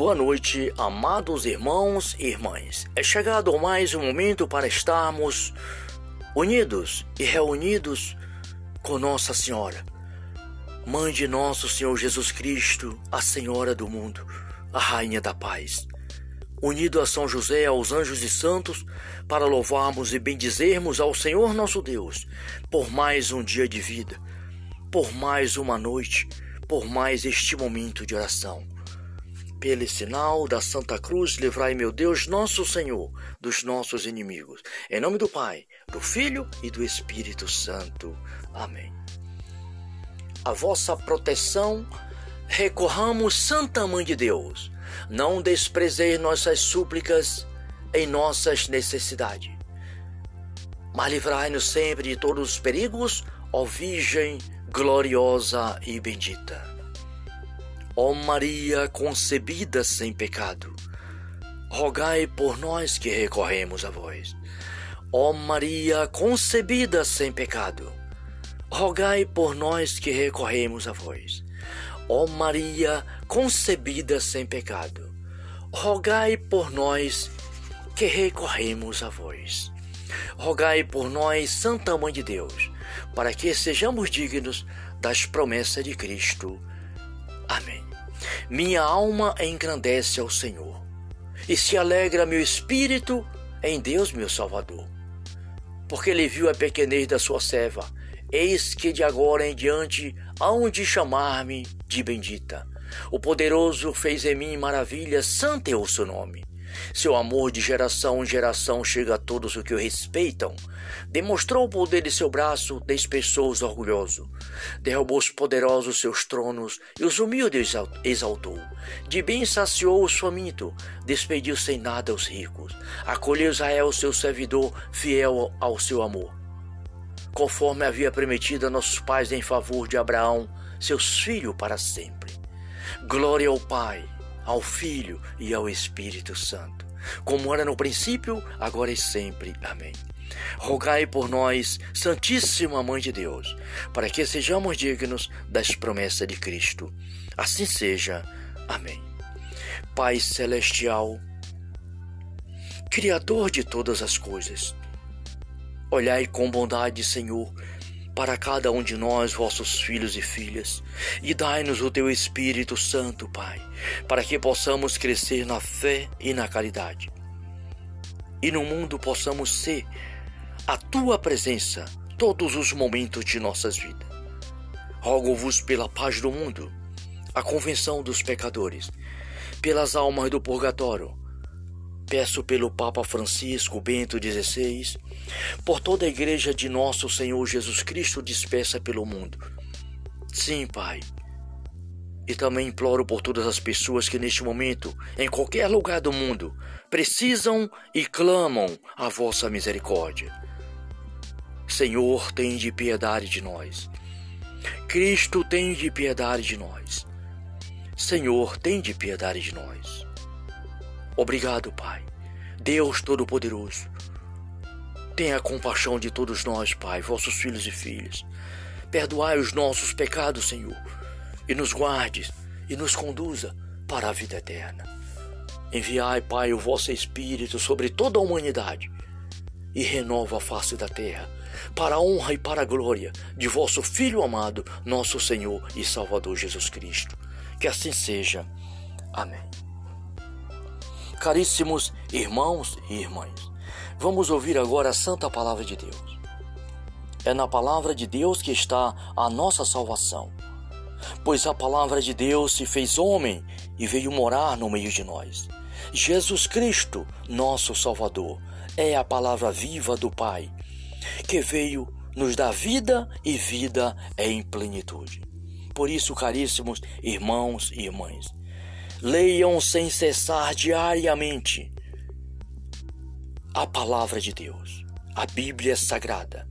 Boa noite, amados irmãos e irmãs. É chegado mais um momento para estarmos unidos e reunidos com Nossa Senhora, Mãe de nosso Senhor Jesus Cristo, a Senhora do mundo, a Rainha da Paz. Unido a São José, aos anjos e santos, para louvarmos e bendizermos ao Senhor nosso Deus por mais um dia de vida, por mais uma noite, por mais este momento de oração. Pelo sinal da Santa Cruz, livrai, meu Deus, nosso Senhor, dos nossos inimigos. Em nome do Pai, do Filho e do Espírito Santo. Amém. A vossa proteção recorramos, Santa Mãe de Deus. Não desprezeis nossas súplicas em nossas necessidades. Mas livrai-nos sempre de todos os perigos, ó Virgem gloriosa e bendita. Ó Maria concebida sem pecado, rogai por nós que recorremos a vós. Ó Maria concebida sem pecado, rogai por nós que recorremos a vós. Ó Maria concebida sem pecado, rogai por nós que recorremos a vós. Rogai por nós, Santa Mãe de Deus, para que sejamos dignos das promessas de Cristo. Amém. Minha alma engrandece ao Senhor, e se alegra meu espírito em Deus, meu Salvador, porque ele viu a pequenez da sua serva. Eis que de agora em diante hão de chamar-me de bendita. O poderoso fez em mim maravilhas, santo é o seu nome. Seu amor de geração em geração chega a todos os que o respeitam. Demonstrou o poder de seu braço, despeçou os orgulhosos. Derrubou os poderosos seus tronos e os humildes exaltou. De bem saciou os famintos, despediu sem nada os ricos. Acolheu Israel, seu servidor, fiel ao seu amor. Conforme havia prometido a nossos pais em favor de Abraão, seus filhos para sempre. Glória ao Pai ao Filho e ao Espírito Santo, como era no princípio, agora e sempre. Amém. Rogai por nós, Santíssima Mãe de Deus, para que sejamos dignos das promessas de Cristo. Assim seja. Amém. Pai Celestial, Criador de todas as coisas, olhai com bondade, Senhor, para cada um de nós, vossos filhos e filhas, e dai-nos o teu Espírito Santo, Pai, para que possamos crescer na fé e na caridade. E no mundo possamos ser a tua presença todos os momentos de nossas vidas. Rogo-vos pela paz do mundo, a convenção dos pecadores, pelas almas do purgatório, Peço pelo Papa Francisco Bento XVI, por toda a Igreja de Nosso Senhor Jesus Cristo dispersa pelo mundo. Sim, Pai. E também imploro por todas as pessoas que neste momento, em qualquer lugar do mundo, precisam e clamam a vossa misericórdia. Senhor, tem de piedade de nós. Cristo, tem de piedade de nós. Senhor, tem de piedade de nós. Obrigado, Pai. Deus Todo-Poderoso. Tenha compaixão de todos nós, Pai, vossos filhos e filhas. Perdoai os nossos pecados, Senhor, e nos guarde e nos conduza para a vida eterna. Enviai, Pai, o vosso Espírito sobre toda a humanidade e renova a face da terra, para a honra e para a glória de vosso Filho amado, nosso Senhor e Salvador Jesus Cristo. Que assim seja. Amém. Caríssimos irmãos e irmãs, vamos ouvir agora a Santa Palavra de Deus. É na Palavra de Deus que está a nossa salvação, pois a Palavra de Deus se fez homem e veio morar no meio de nós. Jesus Cristo, nosso Salvador, é a palavra viva do Pai, que veio nos dar vida e vida em plenitude. Por isso, caríssimos irmãos e irmãs, Leiam sem cessar diariamente a palavra de Deus, a Bíblia Sagrada.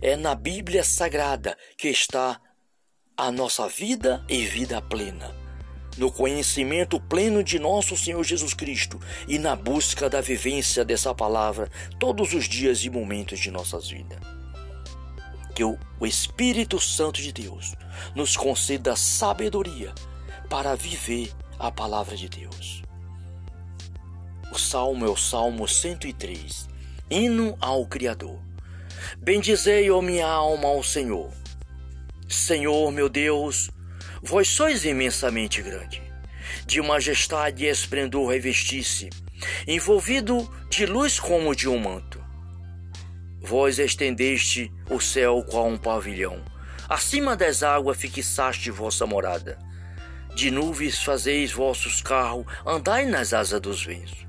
É na Bíblia Sagrada que está a nossa vida e vida plena. No conhecimento pleno de nosso Senhor Jesus Cristo e na busca da vivência dessa palavra todos os dias e momentos de nossas vidas. Que o Espírito Santo de Deus nos conceda sabedoria para viver a palavra de Deus. O salmo é o Salmo 103, hino ao Criador. Bendizei, ó minha alma, ao Senhor. Senhor, meu Deus, vós sois imensamente grande, de majestade e esplendor revestisse, envolvido de luz como de um manto. Vós estendeste o céu qual um pavilhão, acima das águas fixaste vossa morada. De nuvens fazeis vossos carros, andai nas asas dos ventos.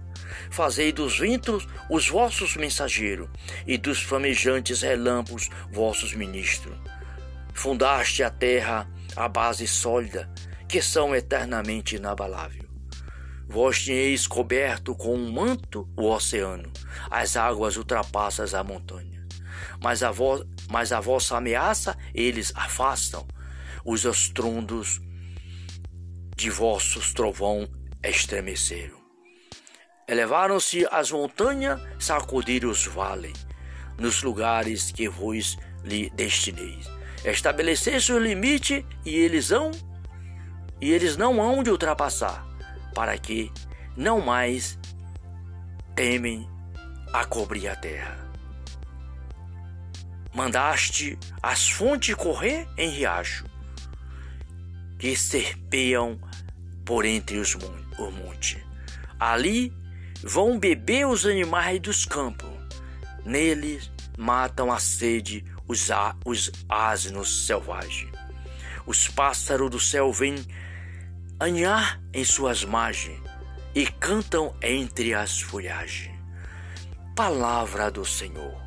Fazei dos ventos os vossos mensageiros, e dos flamejantes relâmpagos vossos ministros. Fundaste a terra a base sólida, que são eternamente inabalável. Vós tinhais coberto com um manto o oceano, as águas ultrapassam a montanha. Mas a, mas a vossa ameaça eles afastam, os estrondos de vossos trovão estremeceram. Elevaram-se as montanhas, sacudiram os vales, nos lugares que vos lhe destinei. Estabeleceis o limite e eles hão e eles não hão de ultrapassar, para que não mais temem a cobrir a terra. Mandaste as fontes correr em riacho, que serpeiam por entre os montes. Ali vão beber os animais dos campos. Neles matam a sede os, os asnos selvagens. Os pássaros do céu vêm anhar em suas margens e cantam entre as folhagens. Palavra do Senhor.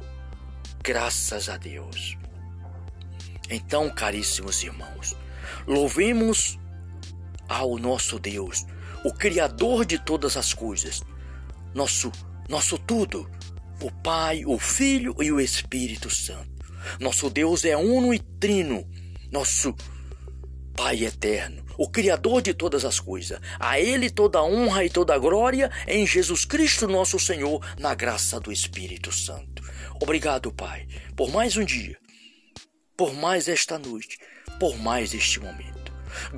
Graças a Deus. Então, caríssimos irmãos, louvemos ao nosso Deus, o Criador de todas as coisas, nosso, nosso tudo, o Pai, o Filho e o Espírito Santo. Nosso Deus é uno e trino, nosso Pai eterno, o Criador de todas as coisas. A Ele toda a honra e toda a glória em Jesus Cristo, nosso Senhor, na graça do Espírito Santo. Obrigado, Pai, por mais um dia, por mais esta noite, por mais este momento.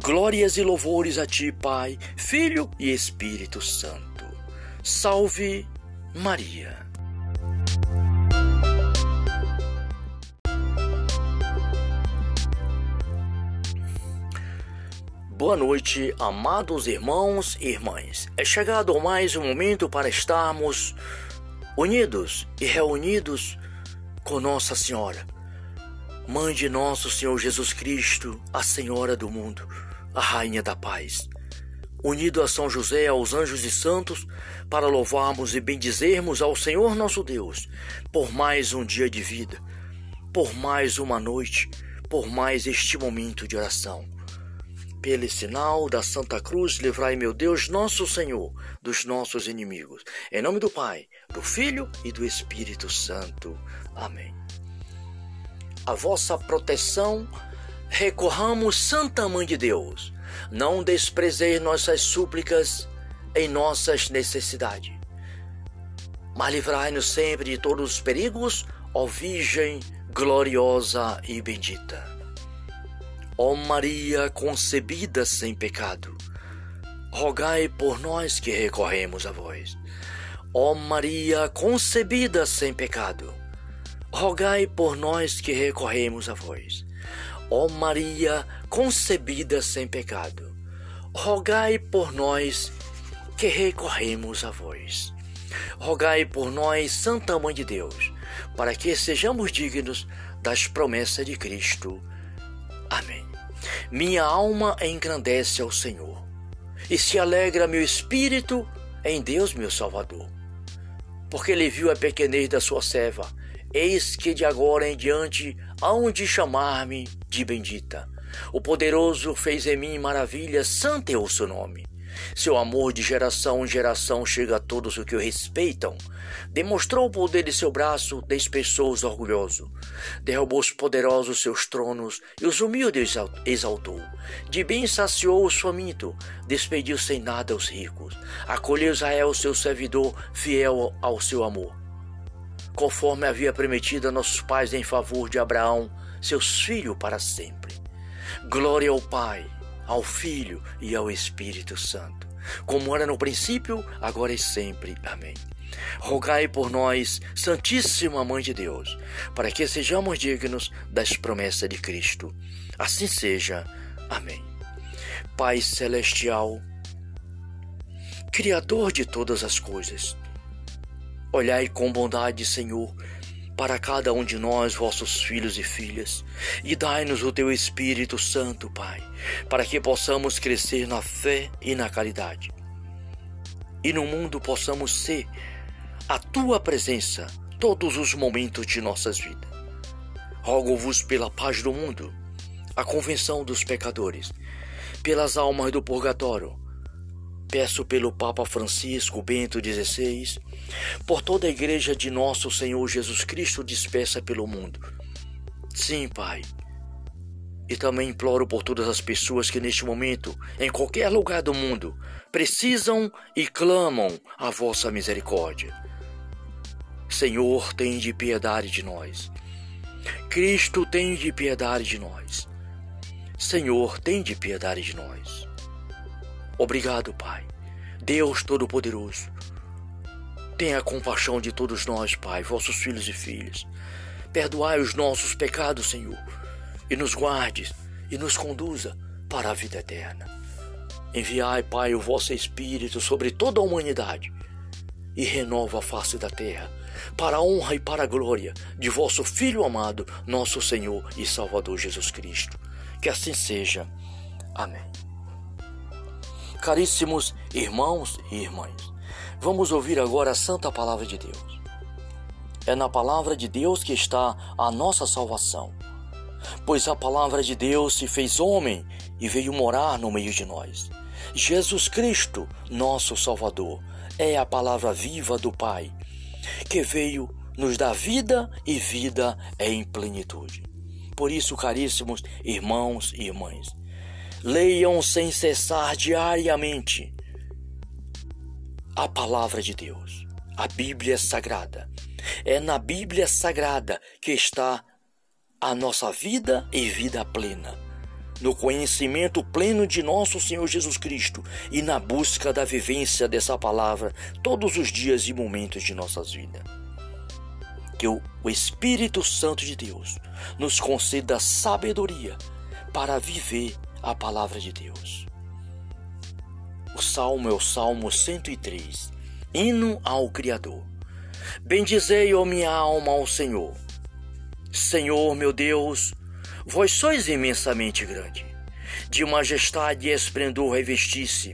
Glórias e louvores a Ti, Pai, Filho e Espírito Santo. Salve Maria. Boa noite, amados irmãos e irmãs. É chegado mais um momento para estarmos unidos e reunidos com Nossa Senhora, Mãe de nosso Senhor Jesus Cristo, a Senhora do mundo, a Rainha da Paz unido a São José, aos anjos e santos, para louvarmos e bendizermos ao Senhor nosso Deus por mais um dia de vida, por mais uma noite, por mais este momento de oração. Pelo sinal da Santa Cruz, livrai, meu Deus, nosso Senhor, dos nossos inimigos. Em nome do Pai, do Filho e do Espírito Santo. Amém. A vossa proteção recorramos, Santa Mãe de Deus não desprezei nossas súplicas em nossas necessidades. Mas livrai-nos sempre de todos os perigos, ó Virgem gloriosa e bendita. Ó Maria concebida sem pecado, rogai por nós que recorremos a vós. Ó Maria concebida sem pecado, rogai por nós que recorremos a vós. Ó Maria concebida sem pecado, rogai por nós que recorremos a vós. Rogai por nós, Santa Mãe de Deus, para que sejamos dignos das promessas de Cristo. Amém. Minha alma engrandece ao Senhor, e se alegra meu espírito em Deus, meu Salvador, porque ele viu a pequenez da sua serva Eis que de agora em diante hão de chamar-me de bendita. O poderoso fez em mim maravilhas, santo é o seu nome. Seu amor de geração em geração chega a todos os que o respeitam. Demonstrou o poder de seu braço, despeçou os orgulhosos. Derrubou os poderosos seus tronos e os humildes exaltou. De bem saciou os famintos, despediu sem nada os ricos. Acolheu Israel, seu servidor, fiel ao seu amor conforme havia prometido a nossos pais em favor de Abraão, seus filhos para sempre. Glória ao Pai, ao Filho e ao Espírito Santo, como era no princípio, agora e sempre. Amém. Rogai por nós, Santíssima Mãe de Deus, para que sejamos dignos das promessas de Cristo. Assim seja. Amém. Pai Celestial, Criador de todas as coisas, olhai com bondade, Senhor, para cada um de nós, vossos filhos e filhas, e dai-nos o teu Espírito Santo, Pai, para que possamos crescer na fé e na caridade. E no mundo possamos ser a tua presença todos os momentos de nossas vidas. Rogo-vos pela paz do mundo, a convenção dos pecadores, pelas almas do purgatório. Peço pelo Papa Francisco Bento XVI, por toda a igreja de nosso Senhor Jesus Cristo dispersa pelo mundo. Sim, Pai. E também imploro por todas as pessoas que neste momento, em qualquer lugar do mundo, precisam e clamam a vossa misericórdia. Senhor, tem de piedade de nós. Cristo, tem de piedade de nós. Senhor, tem de piedade de nós. Obrigado, Pai. Deus Todo-Poderoso, tenha compaixão de todos nós, Pai, vossos filhos e filhas. Perdoai os nossos pecados, Senhor, e nos guarde e nos conduza para a vida eterna. Enviai, Pai, o vosso Espírito sobre toda a humanidade e renova a face da terra para a honra e para a glória de vosso Filho amado, nosso Senhor e Salvador Jesus Cristo. Que assim seja. Amém. Caríssimos irmãos e irmãs, vamos ouvir agora a santa palavra de Deus. É na palavra de Deus que está a nossa salvação, pois a palavra de Deus se fez homem e veio morar no meio de nós. Jesus Cristo, nosso Salvador, é a palavra viva do Pai, que veio nos dar vida e vida em plenitude. Por isso, caríssimos irmãos e irmãs, leiam sem cessar diariamente a palavra de Deus, a Bíblia Sagrada. É na Bíblia Sagrada que está a nossa vida e vida plena no conhecimento pleno de nosso Senhor Jesus Cristo e na busca da vivência dessa palavra todos os dias e momentos de nossas vidas. Que o Espírito Santo de Deus nos conceda sabedoria para viver a palavra de Deus. O salmo é o Salmo 103, hino ao Criador. Bendizei, ó minha alma, ao Senhor. Senhor, meu Deus, Vós sois imensamente grande, de majestade e esplendor revestisse,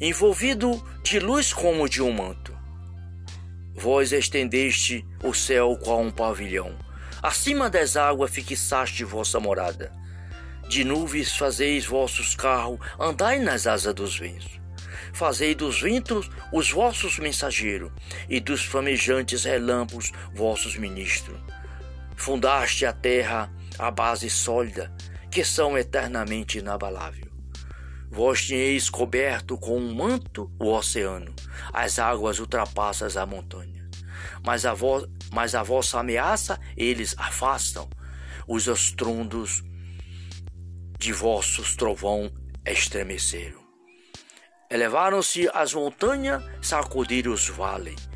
envolvido de luz como de um manto. Vós estendeste o céu qual um pavilhão, acima das águas fixaste vossa morada. De nuvens fazeis vossos carros, andai nas asas dos ventos. Fazei dos ventos os vossos mensageiros, e dos flamejantes relâmpagos vossos ministros. Fundaste a terra a base sólida, que são eternamente inabalável. Vós tinhais coberto com um manto o oceano, as águas ultrapassam a montanha. Mas a, vo mas a vossa ameaça eles afastam, os estrondos de vossos trovão estremeceram. Elevaram-se as montanhas, sacudiram os vales,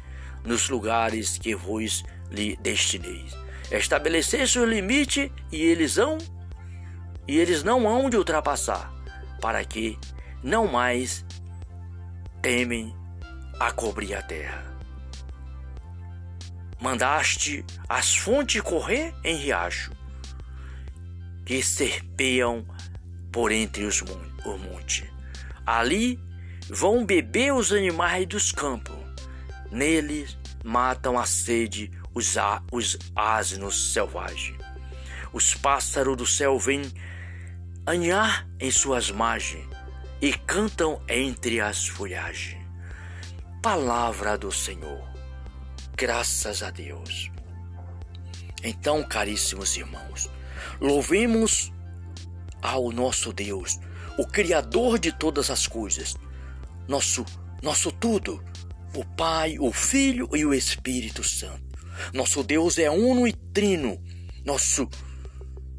nos lugares que vos lhe destineis Estabelecesse o limite e eles e eles não hão de ultrapassar, para que não mais temem a cobrir a terra. Mandaste as fontes correr em riacho, que serpeiam por entre os montes. Ali vão beber os animais dos campos. Neles matam a sede os, os asnos selvagens. Os pássaros do céu vêm anhar em suas margens e cantam entre as folhagens. Palavra do Senhor. Graças a Deus. Então, caríssimos irmãos, louvemos ao nosso Deus, o Criador de todas as coisas, nosso, nosso tudo, o Pai, o Filho e o Espírito Santo. Nosso Deus é uno e trino. Nosso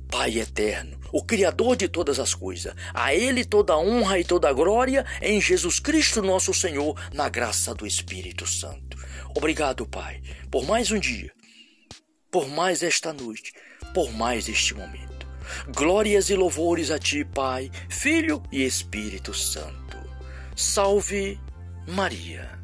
Pai eterno, o Criador de todas as coisas. A Ele toda honra e toda glória em Jesus Cristo, nosso Senhor, na graça do Espírito Santo. Obrigado, Pai, por mais um dia, por mais esta noite, por mais este momento. Glórias e louvores a Ti, Pai, Filho e Espírito Santo. Salve Maria.